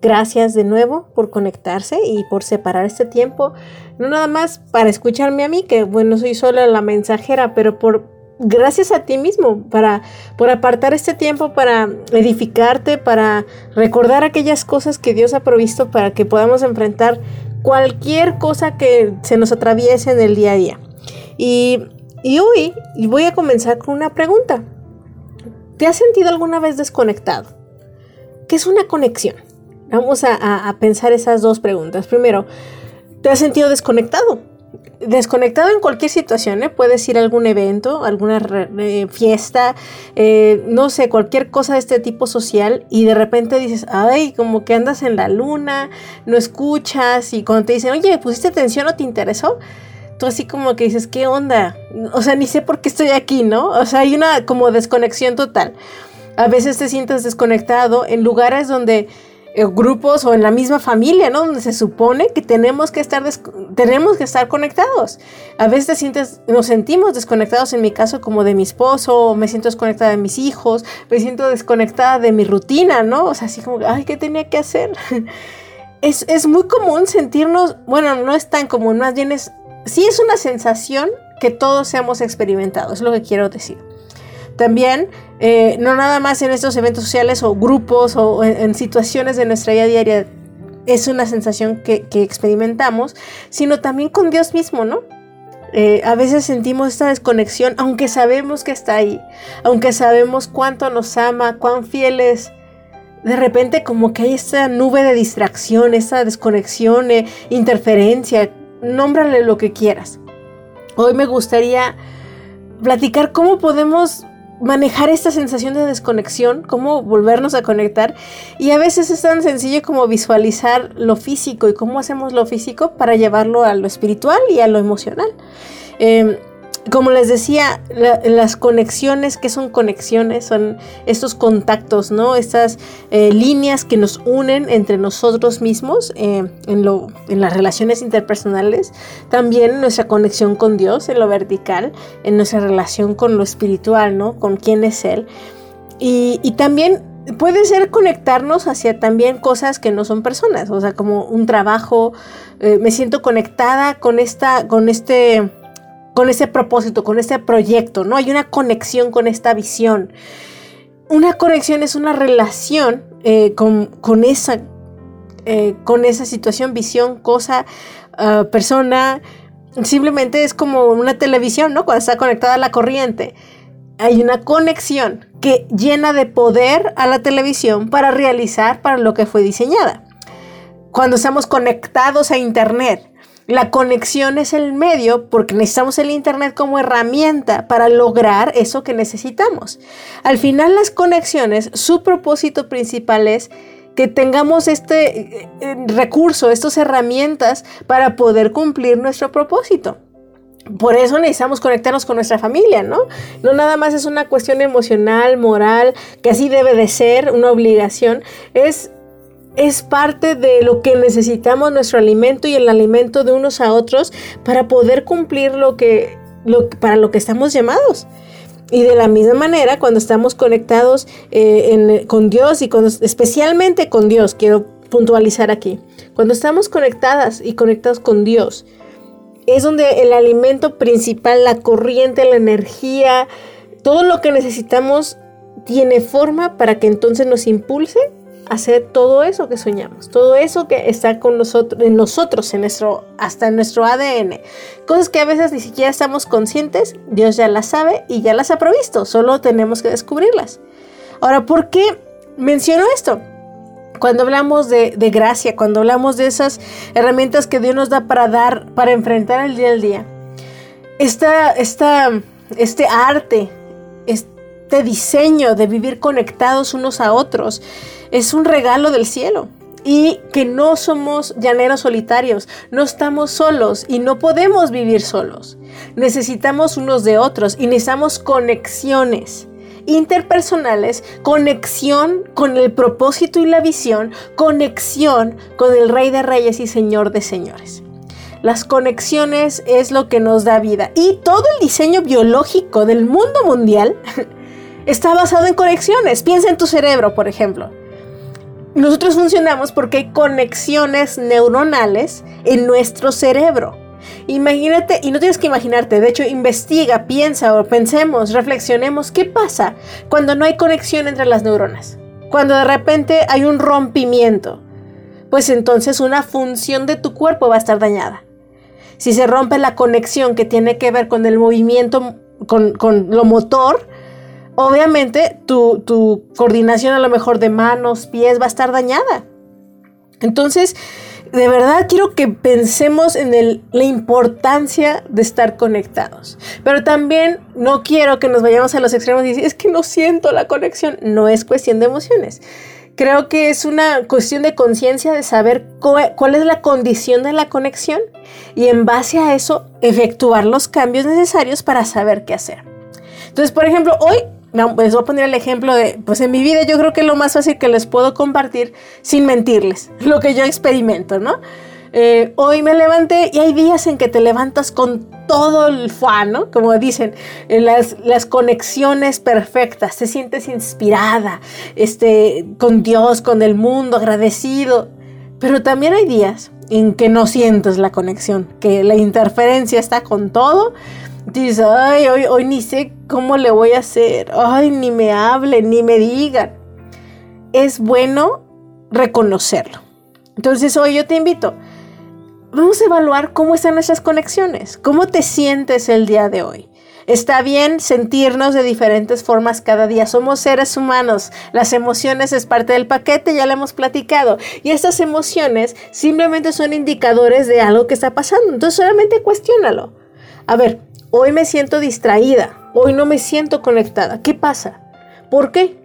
Gracias de nuevo por conectarse y por separar este tiempo, no nada más para escucharme a mí, que bueno, soy solo la mensajera, pero por gracias a ti mismo, para por apartar este tiempo para edificarte, para recordar aquellas cosas que Dios ha provisto para que podamos enfrentar cualquier cosa que se nos atraviese en el día a día. Y, y hoy voy a comenzar con una pregunta. ¿Te has sentido alguna vez desconectado? ¿Qué es una conexión? Vamos a, pensar esas dos preguntas. Primero, ¿te has sentido desconectado? desconectado en cualquier situación, ¿eh? puedes ir a algún evento, alguna fiesta, eh, no sé, cualquier cosa de este tipo social y de repente dices, ay, como que andas en la luna, no escuchas y cuando te dicen, oye, ¿pusiste atención o te interesó? Tú así como que dices, ¿qué onda? O sea, ni sé por qué estoy aquí, ¿no? O sea, hay una como desconexión total. A veces te sientes desconectado en lugares donde grupos o en la misma familia, ¿no? Donde se supone que tenemos que estar, tenemos que estar conectados. A veces sientes, nos sentimos desconectados, en mi caso, como de mi esposo, me siento desconectada de mis hijos, me siento desconectada de mi rutina, ¿no? O sea, así como, ay, ¿qué tenía que hacer? es, es muy común sentirnos, bueno, no es tan común, más bien es, sí es una sensación que todos hemos experimentado, es lo que quiero decir. También, eh, no nada más en estos eventos sociales o grupos o en, situaciones de nuestra vida diaria es una sensación que, experimentamos, sino también con Dios mismo, ¿no? Eh, a veces sentimos esta desconexión, aunque sabemos que está ahí, aunque sabemos cuánto nos ama, cuán fieles. De repente como que hay esta nube de distracción, esta desconexión, eh, interferencia, nómbrale lo que quieras. Hoy me gustaría platicar cómo podemos manejar esta sensación de desconexión, cómo volvernos a conectar. Y a veces es tan sencillo como visualizar lo físico y cómo hacemos lo físico para llevarlo a lo espiritual y a lo emocional. Em, como les decía, las conexiones, que son conexiones? Son estos contactos, ¿no? Estas eh, líneas que nos unen entre nosotros mismos eh, en, lo, en las relaciones interpersonales. También nuestra conexión con Dios en lo vertical, en nuestra relación con lo espiritual, ¿no? Con quién es Él. Y, también puede ser conectarnos hacia también cosas que no son personas, o sea, como un trabajo, eh, me siento conectada con esta, con este con ese propósito, con ese proyecto, ¿no? Hay una conexión con esta visión. Una conexión es una relación eh, con, esa, eh, con esa situación, visión, cosa, ah, persona. Simplemente es como una televisión, ¿no? Cuando está conectada a la corriente. Hay una conexión que llena de poder a la televisión para realizar para lo que fue diseñada. Cuando estamos conectados a Internet, la conexión es el medio porque necesitamos el Internet como herramienta para lograr eso que necesitamos. Al final las conexiones, su propósito principal es que tengamos este eh, eh, recurso, estas herramientas para poder cumplir nuestro propósito. Por eso necesitamos conectarnos con nuestra familia, ¿no? No nada más es una cuestión emocional, moral, que así debe de ser, una obligación. Es es parte de lo que necesitamos nuestro alimento y el alimento de unos a otros para poder cumplir lo que, para lo que estamos llamados. Y de la misma manera, cuando estamos conectados eh, con Dios y especialmente con Dios, quiero puntualizar aquí, cuando estamos conectadas y conectados con Dios, es donde el alimento principal, la corriente, la energía, todo lo que necesitamos tiene forma para que entonces nos impulse hacer todo eso que soñamos, todo eso que está con nosotros, en nosotros, en nuestro, hasta en nuestro ADN. Cosas que a veces ni siquiera estamos conscientes, Dios ya las sabe y ya las ha provisto, solo tenemos que descubrirlas. Ahora, ¿por qué menciono esto? Cuando hablamos de, gracia, cuando hablamos de esas herramientas que Dios nos da para dar, para enfrentar el día al día, esta, esta, este arte, este diseño de vivir conectados unos a otros, es un regalo del cielo. y que no somos llaneros solitarios, no estamos solos y no podemos vivir solos. Necesitamos unos de otros y necesitamos conexiones interpersonales, conexión con el propósito y la visión, conexión con el Rey de Reyes y Señor de Señores. Las conexiones es lo que nos da vida y todo el diseño biológico del mundo mundial está basado en conexiones. Piensa en tu cerebro, por ejemplo. Nosotros funcionamos porque hay conexiones neuronales en nuestro cerebro. Imagínate, y no tienes que imaginarte, de hecho investiga, piensa o pensemos, reflexionemos, ¿qué pasa cuando no hay conexión entre las neuronas? Cuando de repente hay un rompimiento, pues entonces una función de tu cuerpo va a estar dañada. Si se rompe la conexión que tiene que ver con el movimiento, con, lo motor, obviamente tu, tu, coordinación a lo mejor de manos, pies va a estar dañada. Entonces, de verdad quiero que pensemos en la importancia de estar conectados. Pero también no quiero que nos vayamos a los extremos y decir, es que no siento la conexión. No es cuestión de emociones. Creo que es una cuestión de conciencia de saber cuál es la condición de la conexión y en base a eso efectuar los cambios necesarios para saber qué hacer. Entonces, por ejemplo, hoy les voy a poner el ejemplo de, pues en mi vida yo creo que es lo más fácil que les puedo compartir sin mentirles, lo que yo experimento, ¿no? Eh, hoy me levanté y hay días en que te levantas con todo el fan, ¿no? Como dicen, las, las, conexiones perfectas, te sientes inspirada, este, con Dios, con el mundo, agradecido. Pero también hay días en que no sientes la conexión, que la interferencia está con todo Dices, ay, hoy, hoy ni sé cómo le voy a hacer. Ay, ni me hablen, ni me digan. Es bueno reconocerlo. Entonces hoy yo te invito, vamos a evaluar cómo están nuestras conexiones, cómo te sientes el día de hoy. Está bien sentirnos de diferentes formas cada día. Somos seres humanos. Las emociones es parte del paquete, ya lo hemos platicado. Y estas emociones simplemente son indicadores de algo que está pasando. Entonces solamente cuestiónalo. A ver, Hoy me siento distraída, hoy no me siento conectada. ¿Qué pasa? ¿Por qué?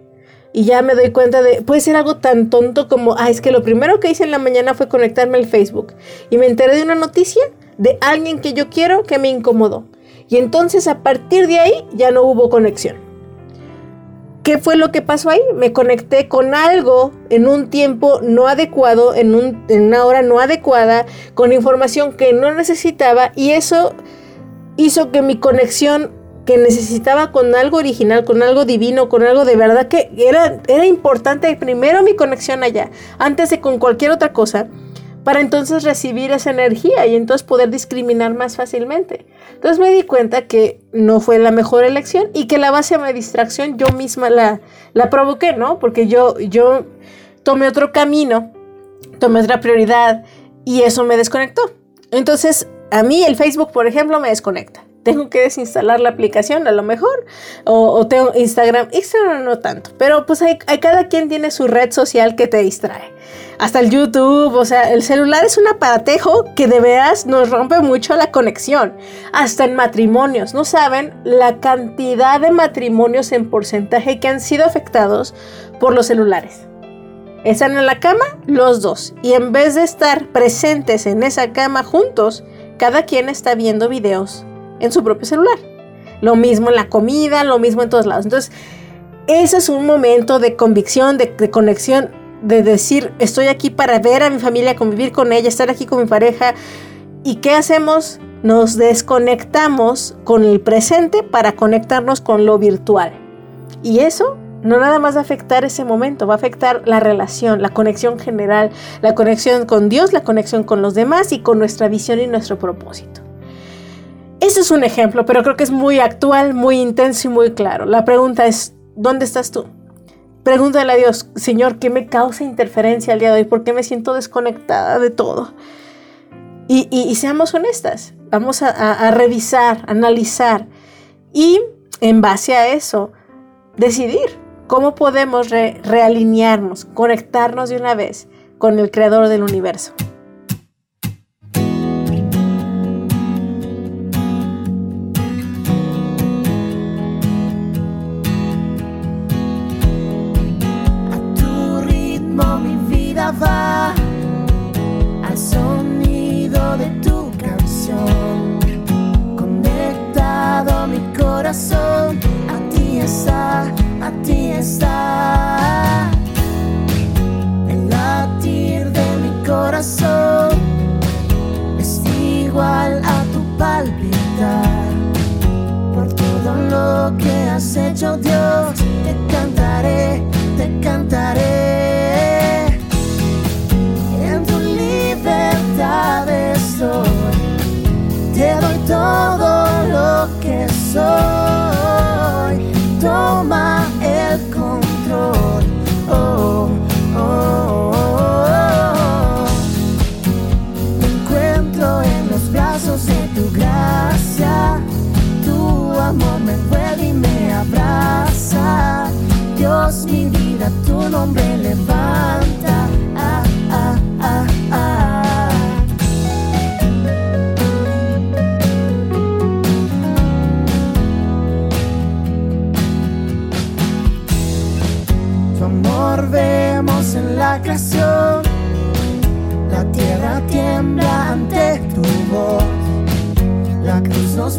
Y ya me doy cuenta de, puede ser algo tan tonto como, ah, es que lo primero que hice en la mañana fue conectarme al Facebook y me enteré de una noticia de alguien que yo quiero que me incomodó. Y entonces a partir de ahí ya no hubo conexión. ¿Qué fue lo que pasó ahí? Me conecté con algo en un tiempo no adecuado, en, en una hora no adecuada, con información que no necesitaba y eso hizo que mi conexión que necesitaba con algo original, con algo divino, con algo de verdad que era, era importante primero mi conexión allá, antes de con cualquier otra cosa, para entonces recibir esa energía y entonces poder discriminar más fácilmente. Entonces me di cuenta que no fue la mejor elección y que la base de mi distracción yo misma la, la provoqué, ¿no? Porque yo, yo tomé otro camino, tomé otra prioridad y eso me desconectó. Entonces a mí el Facebook, por ejemplo, me desconecta. Tengo que desinstalar la aplicación a lo mejor. O, tengo Instagram. Instagram no tanto. Pero pues hay, cada quien tiene su red social que te distrae. Hasta el YouTube. O sea, el celular es un aparatejo que de veras nos rompe mucho la conexión. Hasta en matrimonios. No saben la cantidad de matrimonios en porcentaje que han sido afectados por los celulares. Están en la cama los dos. Y en vez de estar presentes en esa cama juntos, cada quien está viendo videos en su propio celular. Lo mismo en la comida, lo mismo en todos lados. Entonces, ese es un momento de convicción, de, conexión, de decir, estoy aquí para ver a mi familia, convivir con ella, estar aquí con mi pareja. ¿Y qué hacemos? Nos desconectamos con el presente para conectarnos con lo virtual. Y eso no nada más va a afectar ese momento, va a afectar la relación, la conexión general, la conexión con Dios, la conexión con los demás y con nuestra visión y nuestro propósito. Ese es un ejemplo, pero creo que es muy actual, muy intenso y muy claro. La pregunta es, ¿dónde estás tú? Pregúntale a Dios, Señor, ¿qué me causa interferencia el día de hoy? ¿Por qué me siento desconectada de todo? Y, seamos honestas, vamos a, revisar, analizar y en base a eso, decidir ¿Cómo podemos realinearnos, conectarnos de una vez con el creador del universo?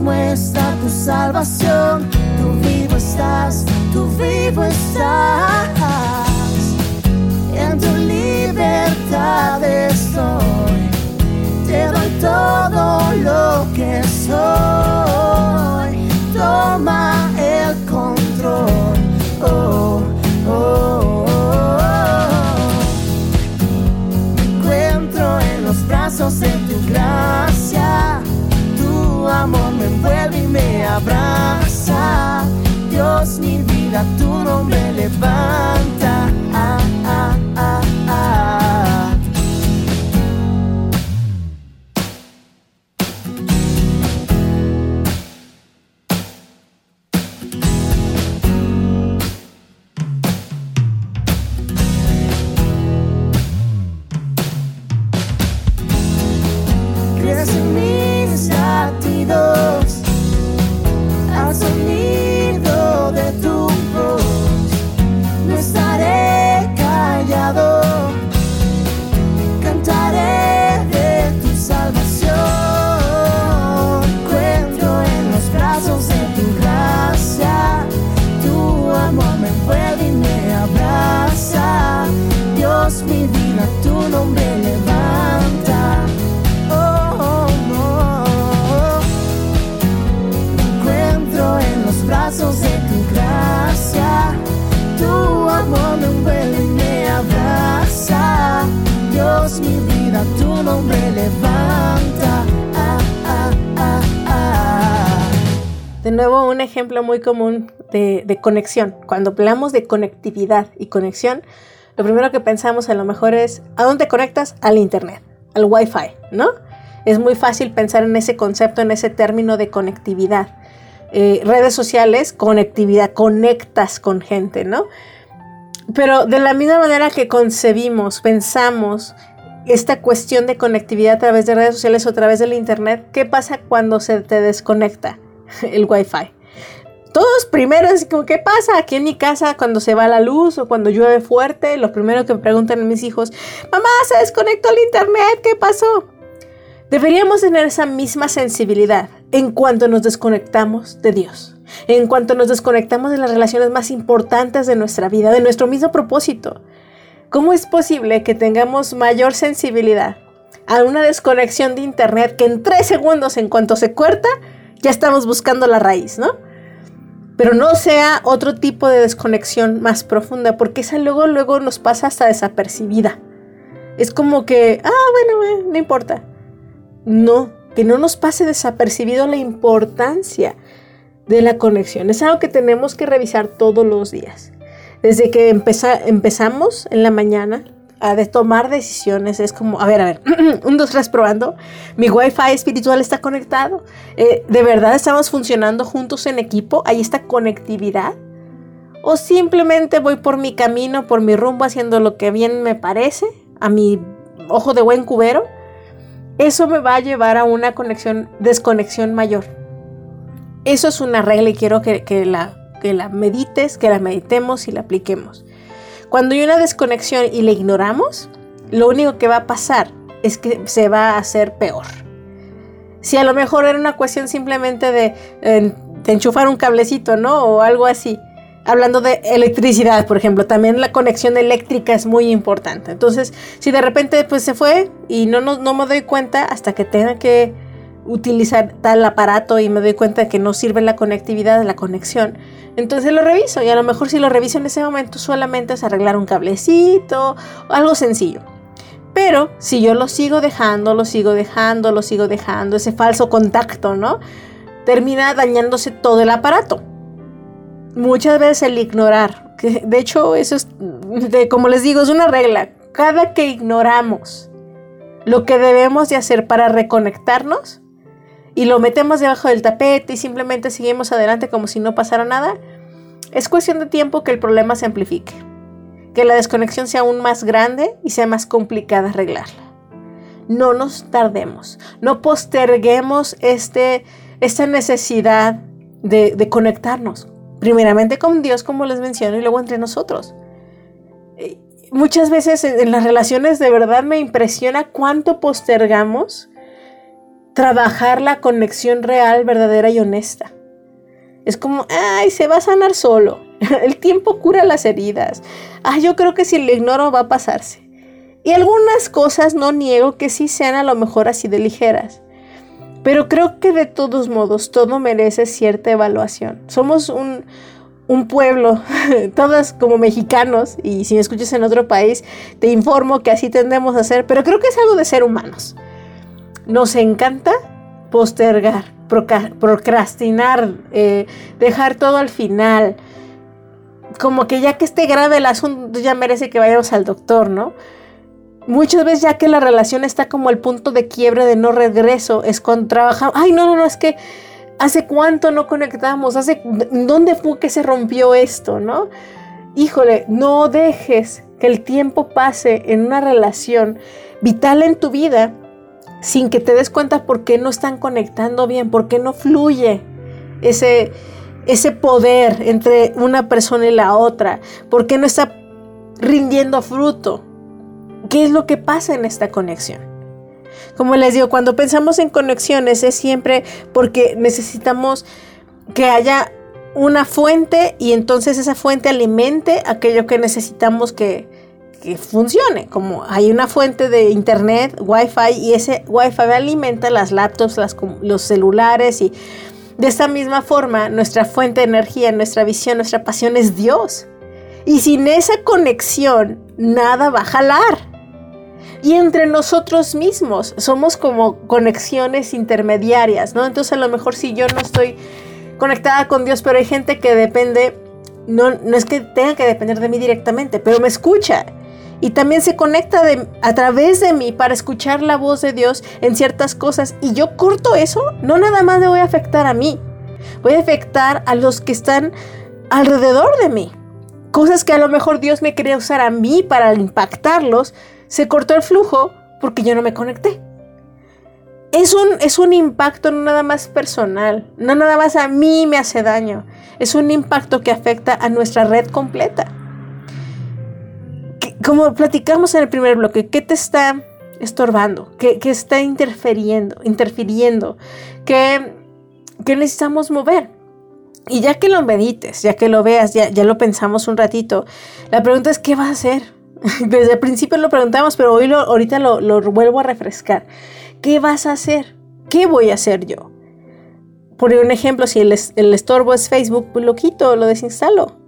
Muestra tu salvación. Tú vivo estás, tú vivo estás. Nombre levanta. Levanta. De nuevo, un ejemplo muy común de, de conexión. Cuando hablamos de conectividad y conexión, lo primero que pensamos a lo mejor es, ¿a dónde conectas? Al Internet, al Wi-Fi, ¿no? Es muy fácil pensar en ese concepto, en ese término de conectividad. Eh, redes sociales, conectividad, conectas con gente, ¿no? Pero de la misma manera que concebimos, pensamos esta cuestión de conectividad a través de redes sociales o a través del Internet, ¿qué pasa cuando se te desconecta el Wi-Fi? Todos primero es como, ¿qué pasa? Aquí en mi casa cuando se va la luz o cuando llueve fuerte, lo primero que me preguntan mis hijos, mamá, se desconectó el internet, ¿qué pasó? Deberíamos tener esa misma sensibilidad en cuanto nos desconectamos de Dios, en cuanto nos desconectamos de las relaciones más importantes de nuestra vida, de nuestro mismo propósito. ¿Cómo es posible que tengamos mayor sensibilidad a una desconexión de internet que en tres segundos, en cuanto se corta, ya estamos buscando la raíz, ¿no? pero no sea otro tipo de desconexión más profunda, porque esa luego, luego nos pasa hasta desapercibida. Es como que, ah, bueno, eh, no importa. No, que no nos pase desapercibido la importancia de la conexión. Es algo que tenemos que revisar todos los días. Desde que empeza- empezamos en la mañana a tomar decisiones, es como, a ver, a ver, un, dos, tres, probando. Mi wifi espiritual está conectado. Eh, ¿De verdad estamos funcionando juntos en equipo? ¿Hay esta conectividad? ¿O simplemente voy por mi camino, por mi rumbo, haciendo lo que bien me parece, a mi ojo de buen cubero? Eso me va a llevar a una conexión, desconexión mayor. Eso es una regla y quiero que, que la, que la medites, que la meditemos y la apliquemos. Cuando hay una desconexión y la ignoramos, lo único que va a pasar es que se va a hacer peor. Si a lo mejor era una cuestión simplemente de, de enchufar un cablecito, ¿no? O algo así. Hablando de electricidad, por ejemplo, también la conexión eléctrica es muy importante. Entonces, si de repente pues se fue y no, no, no me doy cuenta hasta que tenga que utilizar tal aparato y me doy cuenta que no sirve la conectividad, la conexión, entonces lo reviso y a lo mejor si lo reviso en ese momento solamente es arreglar un cablecito o algo sencillo. Pero si yo lo sigo dejando, lo sigo dejando, lo sigo dejando, ese falso contacto, ¿no? Termina dañándose todo el aparato. Muchas veces el ignorar, que de hecho eso es, como les digo, es una regla. Cada que ignoramos lo que debemos de hacer para reconectarnos y lo metemos debajo del tapete y simplemente seguimos adelante como si no pasara nada, es cuestión de tiempo que el problema se amplifique que la desconexión sea aún más grande y sea más complicada arreglarla. No nos tardemos, no posterguemos este, esta necesidad de, conectarnos, primeramente con Dios, como les menciono, y luego entre nosotros. Eh, muchas veces en las relaciones de verdad me impresiona cuánto postergamos trabajar la conexión real, verdadera y honesta. Es como, ay, se va a sanar solo. El tiempo cura las heridas. Ah, yo creo que si lo ignoro va a pasarse. Y algunas cosas no niego que sí sean a lo mejor así de ligeras. Pero creo que de todos modos todo merece cierta evaluación. Somos un, un pueblo, todas como mexicanos, y si me escuchas en otro país, te informo que así tendemos a hacer, pero creo que es algo de ser humanos. Nos encanta postergar, procrastinar, eh, dejar todo al final, como que ya que esté grave el asunto, ya merece que vayamos al doctor, ¿no? Muchas veces ya que la relación está como el punto de quiebre de no regreso, es con trabajar, ay, no, no, no, es que hace cuánto no conectamos, hace, ¿dónde fue que se rompió esto, no? Híjole, no dejes que el tiempo pase en una relación vital en tu vida sin que te des cuenta por qué no están conectando bien, por qué no fluye ese, ese poder entre una persona y la otra? ¿Por qué no está rindiendo fruto? ¿Qué es lo que pasa en esta conexión? Como les digo, cuando pensamos en conexiones es siempre porque necesitamos que haya una fuente y entonces esa fuente alimente aquello que necesitamos que, que funcione. Como hay una fuente de internet, wifi, y ese wifi alimenta las laptops, los celulares y de esta misma forma, nuestra fuente de energía, nuestra visión, nuestra pasión es Dios. Y sin esa conexión, nada va a jalar. Y entre nosotros mismos somos como conexiones intermediarias, ¿no? Entonces a lo mejor si yo no estoy conectada con Dios, pero hay gente que depende, no, no es que tenga que depender de mí directamente, pero me escucha y también se conecta a través de mí para escuchar la voz de Dios en ciertas cosas y yo corto eso, no nada más le voy a afectar a mí, voy a afectar a los que están alrededor de mí. Cosas que a lo mejor Dios me quería usar a mí para impactarlos, se cortó el flujo porque yo no me conecté. Es un, es un impacto no nada más personal, no nada más a mí me hace daño, es un impacto que afecta a nuestra red completa como platicamos en el primer bloque, ¿qué te está estorbando? ¿Qué, está interfiriendo? interfiriendo? ¿Qué, necesitamos mover? Y ya que lo medites, ya que lo veas, ya, ya lo pensamos un ratito, la pregunta es, ¿qué vas a hacer? Desde el principio lo preguntamos, pero hoy lo, ahorita lo, vuelvo a refrescar. ¿Qué vas a hacer? ¿Qué voy a hacer yo? Por un ejemplo, si el, el estorbo es Facebook, pues lo quito, lo desinstalo.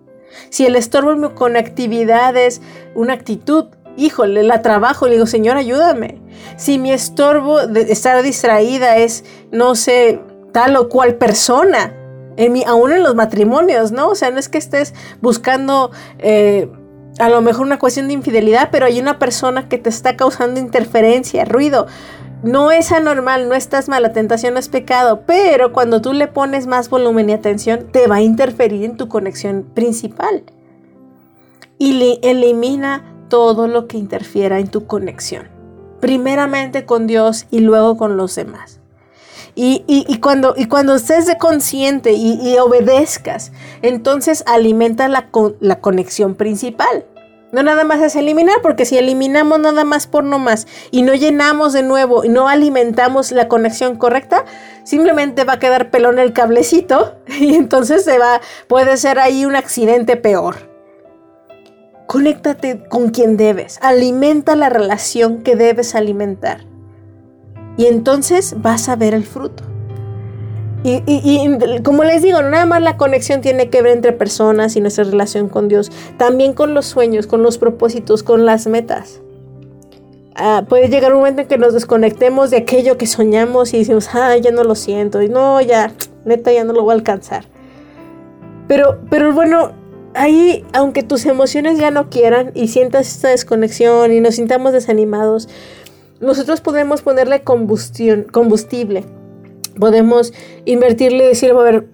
Si el estorbo con actividad es una actitud, híjole, la trabajo, le digo, Señor, ayúdame. Si mi estorbo de estar distraída es, no sé, tal o cual persona, en mi, aún en los matrimonios, ¿no? O sea, no es que estés buscando eh, a lo mejor una cuestión de infidelidad, pero hay una persona que te está causando interferencia, ruido. No es anormal, no estás mal, la tentación no es pecado, pero cuando tú le pones más volumen y atención, te va a interferir en tu conexión principal. Y elimina todo lo que interfiera en tu conexión. Primeramente con Dios y luego con los demás. Y, cuando, y cuando estés de consciente y, obedezcas, entonces alimenta la, la conexión principal. No nada más es eliminar, porque si eliminamos nada más por no más y no llenamos de nuevo y no alimentamos la conexión correcta, simplemente va a quedar pelón el cablecito y entonces se va, puede ser ahí un accidente peor. Conéctate con quien debes, alimenta la relación que debes alimentar y entonces vas a ver el fruto. Y, como les digo, nada más la conexión tiene que ver entre personas y nuestra relación con Dios, también con los sueños, con los propósitos, con las metas. Ah, puede llegar un momento en que nos desconectemos de aquello que soñamos y decimos, ah, ya no lo siento, y no, ya, neta, ya no lo voy a alcanzar. Pero, pero bueno, ahí, aunque tus emociones ya no quieran y sientas esta desconexión y nos sintamos desanimados, nosotros podemos ponerle combustión, combustible podemos invertirle y decir, a ver,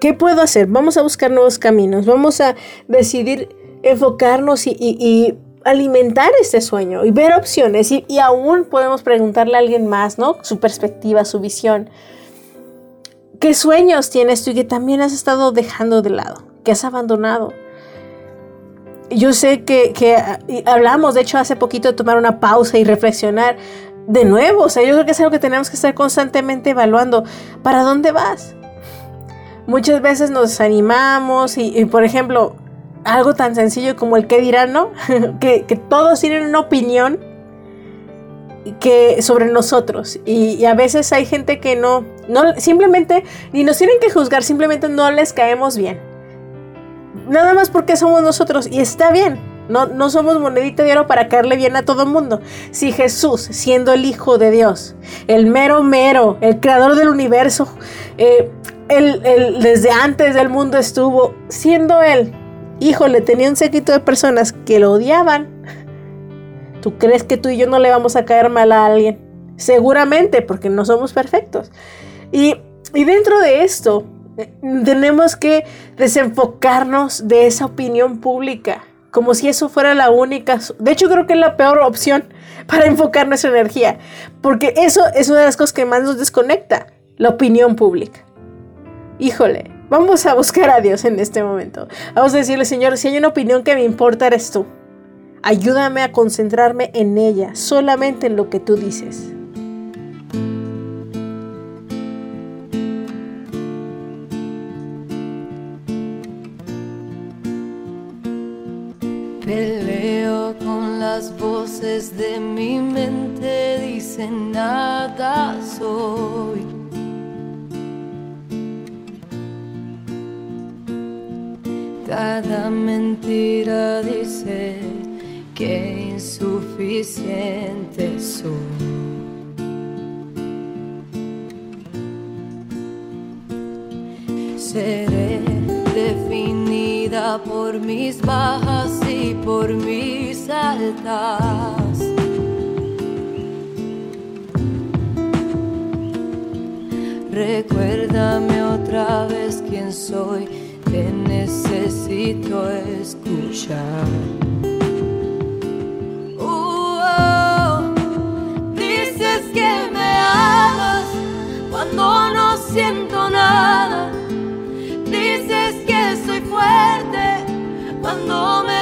¿qué puedo hacer? Vamos a buscar nuevos caminos, vamos a decidir enfocarnos y, alimentar este sueño y ver opciones y, y, aún podemos preguntarle a alguien más, ¿no? Su perspectiva, su visión. ¿Qué sueños tienes tú y que también has estado dejando de lado, que has abandonado? Yo sé que, que hablamos, de hecho, hace poquito de tomar una pausa y reflexionar de nuevo, o sea, yo creo que es algo que tenemos que estar constantemente evaluando. ¿Para dónde vas? Muchas veces nos desanimamos y, por ejemplo, algo tan sencillo como el que dirán, ¿no? que, todos tienen una opinión que sobre nosotros y, a veces hay gente que no, no, simplemente ni nos tienen que juzgar, simplemente no les caemos bien. Nada más porque somos nosotros y está bien. No, somos monedita de oro para caerle bien a todo el mundo. Si Jesús, siendo el Hijo de Dios, el mero mero, el creador del universo, eh, desde antes del mundo estuvo, siendo Él, híjole, tenía un séquito de personas que lo odiaban. ¿Tú crees que tú y yo no le vamos a caer mal a alguien? Seguramente, porque no somos perfectos. Y, y dentro de esto, eh, tenemos que desenfocarnos de esa opinión pública como si eso fuera la única. De hecho, creo que es la peor opción para enfocar nuestra energía, porque eso es una de las cosas que más nos desconecta, la opinión pública. Híjole, vamos a buscar a Dios en este momento. Vamos a decirle, Señor, si hay una opinión que me importa, eres tú. Ayúdame a concentrarme en ella, solamente en lo que tú dices. Peleo con las voces de mi mente, dicen nada soy. Cada mentira dice que insuficiente soy. Seré por mis bajas y por mis altas. Recuérdame otra vez quién soy, te necesito escuchar. Oh, dices que me amas cuando no siento nada cuando me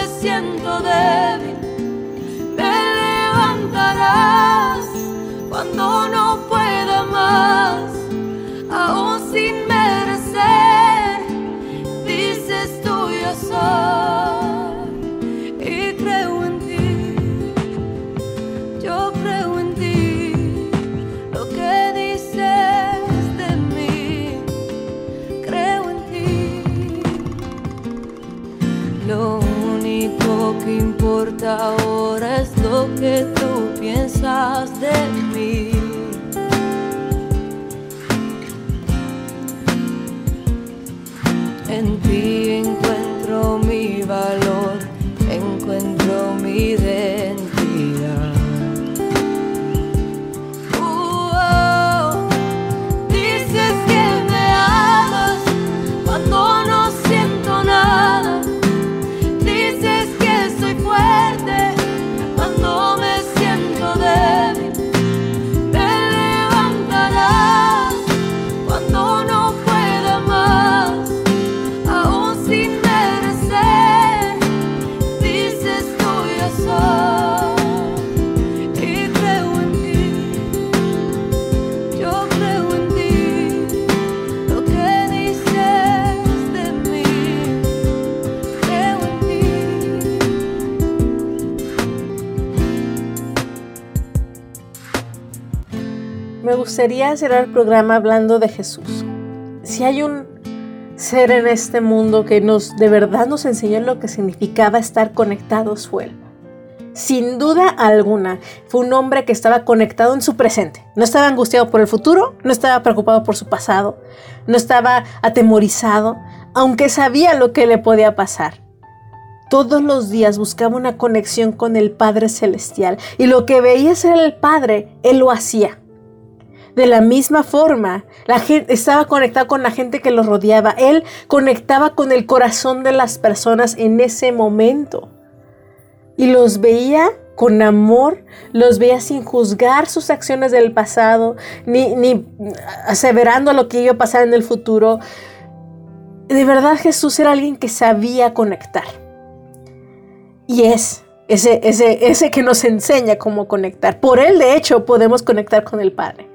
me gustaría cerrar el programa hablando de Jesús. Si hay un ser en este mundo que nos de verdad nos enseñó lo que significaba estar conectados fue él. Sin duda alguna, fue un hombre que estaba conectado en su presente. No estaba angustiado por el futuro, no estaba preocupado por su pasado, no estaba atemorizado, aunque sabía lo que le podía pasar. Todos los días buscaba una conexión con el Padre Celestial y lo que veía ser el Padre, él lo hacía. De la misma forma, la gente estaba conectado con la gente que lo rodeaba. Él conectaba con el corazón de las personas en ese momento. Y los veía con amor, los veía sin juzgar sus acciones del pasado, ni, ni aseverando lo que iba a pasar en el futuro. De verdad Jesús era alguien que sabía conectar. Y es ese, ese, ese que nos enseña cómo conectar. Por él, de hecho, podemos conectar con el Padre.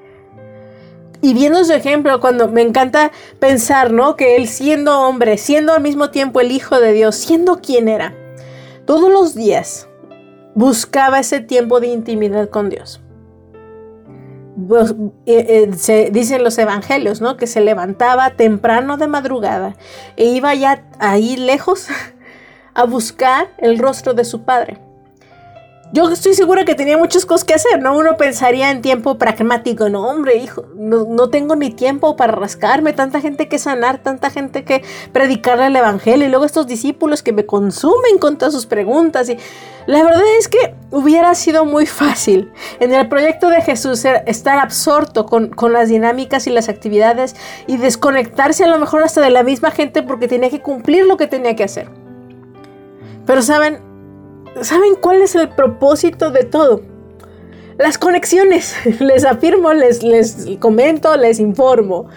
Y viendo su ejemplo, cuando me encanta pensar, ¿no? Que él siendo hombre, siendo al mismo tiempo el Hijo de Dios, siendo quien era, todos los días buscaba ese tiempo de intimidad con Dios. Eh, eh, se dicen los evangelios, ¿no? Que se levantaba temprano de madrugada e iba ya ahí lejos a buscar el rostro de su padre yo estoy segura que tenía muchas cosas que hacer, ¿no? Uno pensaría en tiempo pragmático, no, hombre, hijo, no, tengo ni tiempo para rascarme, tanta gente que sanar, tanta gente que predicarle el evangelio y luego estos discípulos que me consumen con todas sus preguntas. Y la verdad es que hubiera sido muy fácil en el proyecto de Jesús estar absorto con, con las dinámicas y las actividades y desconectarse a lo mejor hasta de la misma gente porque tenía que cumplir lo que tenía que hacer. Pero saben, ¿Saben cuál es el propósito de todo? Las conexiones. Les afirmo, les, les comento, les informo.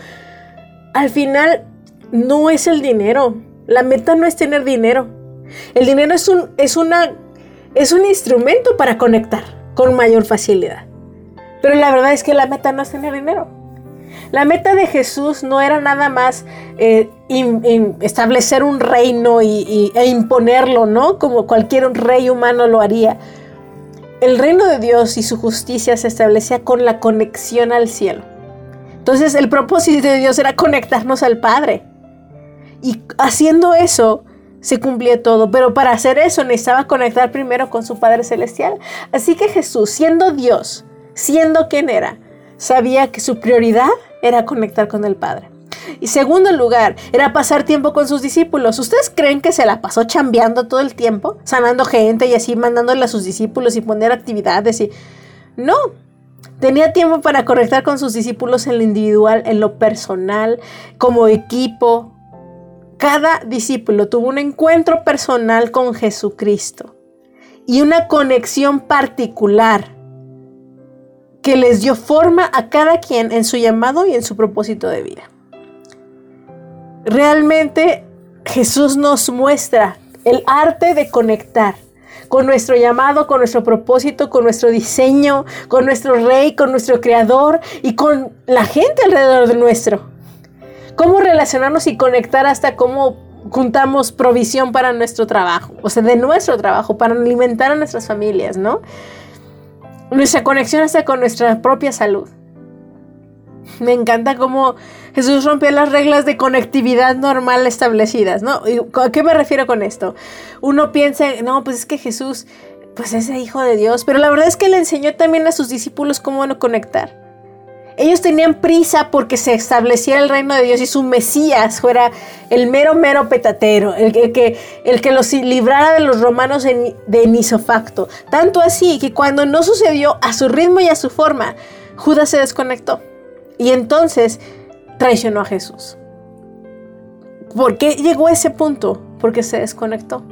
Al final, no es el dinero. La meta no es tener dinero. El dinero es un, es una, es un instrumento para conectar con mayor facilidad. Pero la verdad es que la meta no es tener dinero. La meta de Jesús no era nada más eh, establecer un reino y, e imponerlo, ¿no? Como cualquier rey humano lo haría. El reino de Dios y su justicia se establecía con la conexión al cielo. Entonces el propósito de Dios era conectarnos al Padre. Y haciendo eso, se cumplía todo. Pero para hacer eso necesitaba conectar primero con su Padre Celestial. Así que Jesús, siendo Dios, siendo quien era, sabía que su prioridad era conectar con el Padre. Y segundo lugar, era pasar tiempo con sus discípulos. ¿Ustedes creen que se la pasó chambeando todo el tiempo? Sanando gente y así mandándole a sus discípulos y poner actividades y... No, tenía tiempo para conectar con sus discípulos en lo individual, en lo personal, como equipo. Cada discípulo tuvo un encuentro personal con Jesucristo y una conexión particular que les dio forma a cada quien en su llamado y en su propósito de vida. Realmente Jesús nos muestra el arte de conectar con nuestro llamado, con nuestro propósito, con nuestro diseño, con nuestro rey, con nuestro creador y con la gente alrededor de nuestro. Cómo relacionarnos y conectar hasta cómo juntamos provisión para nuestro trabajo, o sea, de nuestro trabajo, para alimentar a nuestras familias, ¿no? Nuestra conexión hasta con nuestra propia salud. Me encanta cómo Jesús rompió las reglas de conectividad normal establecidas, ¿no? ¿A qué me refiero con esto? Uno piensa, no, pues es que Jesús, pues es el Hijo de Dios, pero la verdad es que le enseñó también a sus discípulos cómo no conectar. Ellos tenían prisa porque se estableciera el reino de Dios y su Mesías fuera el mero, mero petatero, el, que, el que los librara de los romanos de nisofacto. Tanto así que cuando no sucedió a su ritmo y a su forma, Judas se desconectó. Y entonces traicionó a Jesús. ¿Por qué llegó a ese punto? Porque se desconectó.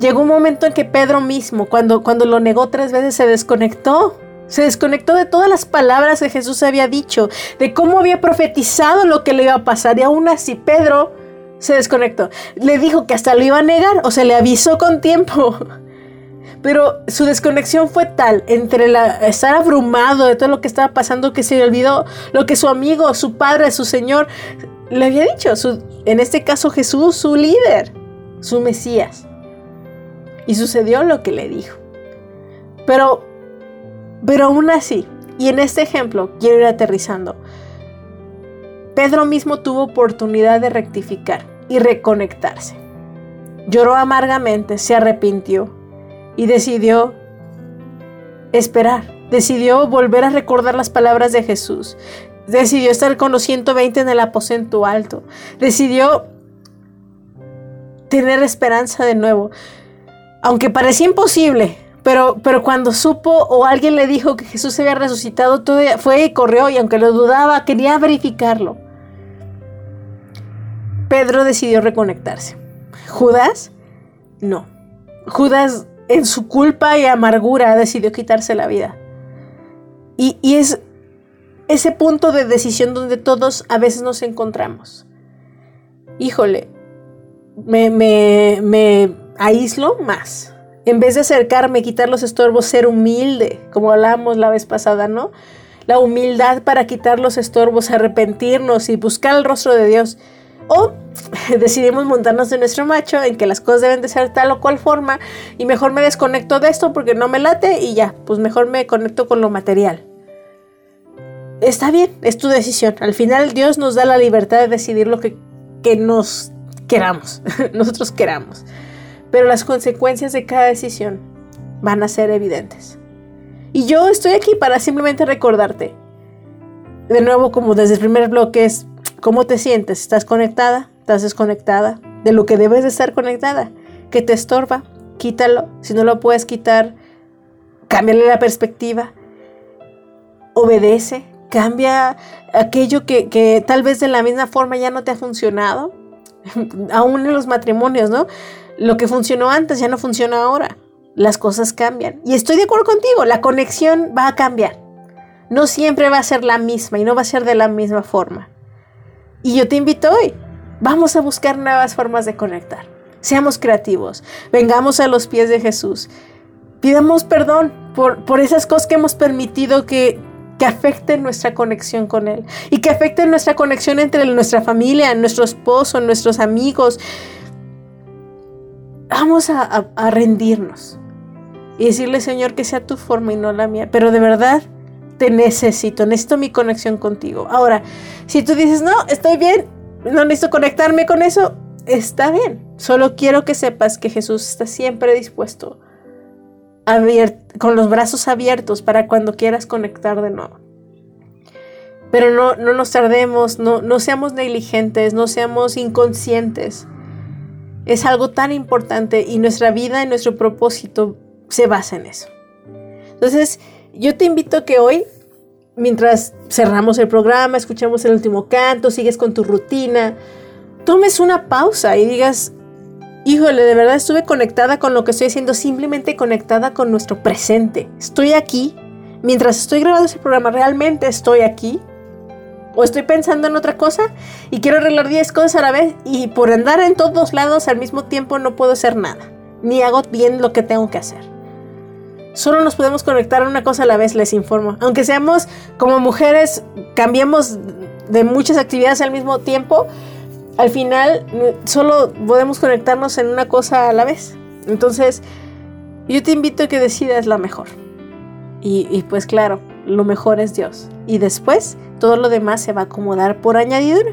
Llegó un momento en que Pedro mismo, cuando, cuando lo negó tres veces, se desconectó se desconectó de todas las palabras que Jesús había dicho, de cómo había profetizado lo que le iba a pasar. Y aún así Pedro se desconectó. Le dijo que hasta lo iba a negar o se le avisó con tiempo. Pero su desconexión fue tal entre la, estar abrumado de todo lo que estaba pasando que se le olvidó lo que su amigo, su padre, su Señor le había dicho. en este caso Jesús, su líder, su Mesías. Y sucedió lo que le dijo. Pero pero aún así, Y en este ejemplo quiero ir aterrizando. Pedro mismo tuvo oportunidad de rectificar y reconectarse. Lloró amargamente, se arrepintió y decidió esperar. Decidió volver a recordar las palabras de Jesús. Decidió estar con los 120 en el aposento alto. Decidió tener esperanza de nuevo. Aunque parecía imposible, pero, pero cuando supo o alguien le dijo que Jesús se había resucitado, todo fue y corrió y aunque lo dudaba, quería verificarlo. Pedro decidió reconectarse. Judas, no. Judas en su culpa y amargura decidió quitarse la vida. Y, y es ese punto de decisión donde todos a veces nos encontramos. Híjole, me, me, me aíslo más. En vez de acercarme, quitar los estorbos, ser humilde, como hablamos la vez pasada, ¿no? La humildad para quitar los estorbos, arrepentirnos y buscar el rostro de Dios. O decidimos montarnos de nuestro macho en que las cosas deben de ser tal o cual forma y mejor me desconecto de esto porque no me late y ya, pues mejor me conecto con lo material. Está bien, es tu decisión. Al final Dios nos da la libertad de decidir lo que, que nos queramos, nosotros queramos. Pero las consecuencias de cada decisión van a ser evidentes. Y yo estoy aquí para simplemente recordarte. De nuevo, como desde el primer bloque, es cómo te sientes. ¿Estás conectada? ¿Estás desconectada? De lo que debes de estar conectada. ¿Qué te estorba? Quítalo. Si no lo puedes quitar, cámbiale la perspectiva. Obedece. Cambia aquello que, que tal vez de la misma forma ya no te ha funcionado. Aún en los matrimonios, ¿no? Lo que funcionó antes ya no funciona ahora. Las cosas cambian. Y estoy de acuerdo contigo, la conexión va a cambiar. No siempre va a ser la misma y no va a ser de la misma forma. Y yo te invito hoy, vamos a buscar nuevas formas de conectar. Seamos creativos, vengamos a los pies de Jesús. Pidamos perdón por, por esas cosas que hemos permitido que, que afecten nuestra conexión con Él y que afecten nuestra conexión entre nuestra familia, nuestro esposo, nuestros amigos, vamos a, rendirnos y decirle, Señor, que sea tu forma y no la mía. Pero de verdad, te necesito, necesito mi conexión contigo. Ahora, si tú dices, no, estoy bien, no necesito conectarme con eso, está bien. Solo quiero que sepas que Jesús está siempre dispuesto, con los brazos abiertos para cuando quieras conectar de nuevo. Pero no, no nos tardemos, no, no seamos negligentes, no seamos inconscientes es algo tan importante y nuestra vida y nuestro propósito se basa en eso. Entonces, yo te invito a que hoy, mientras cerramos el programa, escuchamos el último canto, sigues con tu rutina, tomes una pausa y digas, híjole, de verdad estuve conectada con lo que estoy haciendo, simplemente conectada con nuestro presente. Estoy aquí, mientras estoy grabando ese programa, realmente estoy aquí o estoy pensando en otra cosa y quiero arreglar 10 cosas a la vez y por andar en todos lados al mismo tiempo no puedo hacer nada, ni hago bien lo que tengo que hacer. Solo nos podemos conectar a una cosa a la vez, les informo. Aunque seamos como mujeres, cambiemos de muchas actividades al mismo tiempo, al final solo podemos conectarnos en una cosa a la vez. Entonces, yo te invito a que decidas la mejor. Y, y pues claro, lo mejor es Dios. Y después todo lo demás se va a acomodar por añadidura.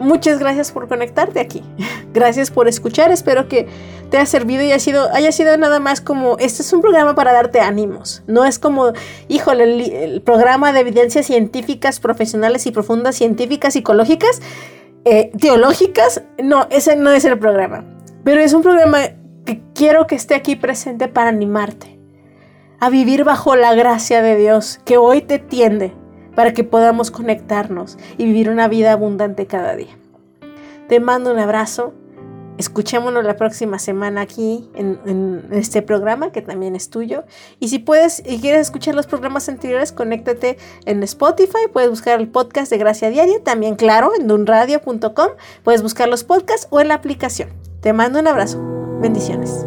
Muchas gracias por conectarte aquí. Gracias por escuchar. Espero que te haya servido y haya sido, haya sido nada más como, este es un programa para darte ánimos. No es como, híjole, el, programa de evidencias científicas, profesionales y profundas, científicas, psicológicas, eh, teológicas. No, ese no es el programa. Pero es un programa que quiero que esté aquí presente para animarte a vivir bajo la gracia de Dios que hoy te tiende para que podamos conectarnos y vivir una vida abundante cada día. Te mando un abrazo. Escuchémonos la próxima semana aquí en, este programa que también es tuyo. Y si puedes y quieres escuchar los programas anteriores, conéctate en Spotify. Puedes buscar el podcast de Gracia Diaria. También, claro, en dunradio.com. Puedes buscar los podcasts o en la aplicación. Te mando un abrazo. Bendiciones.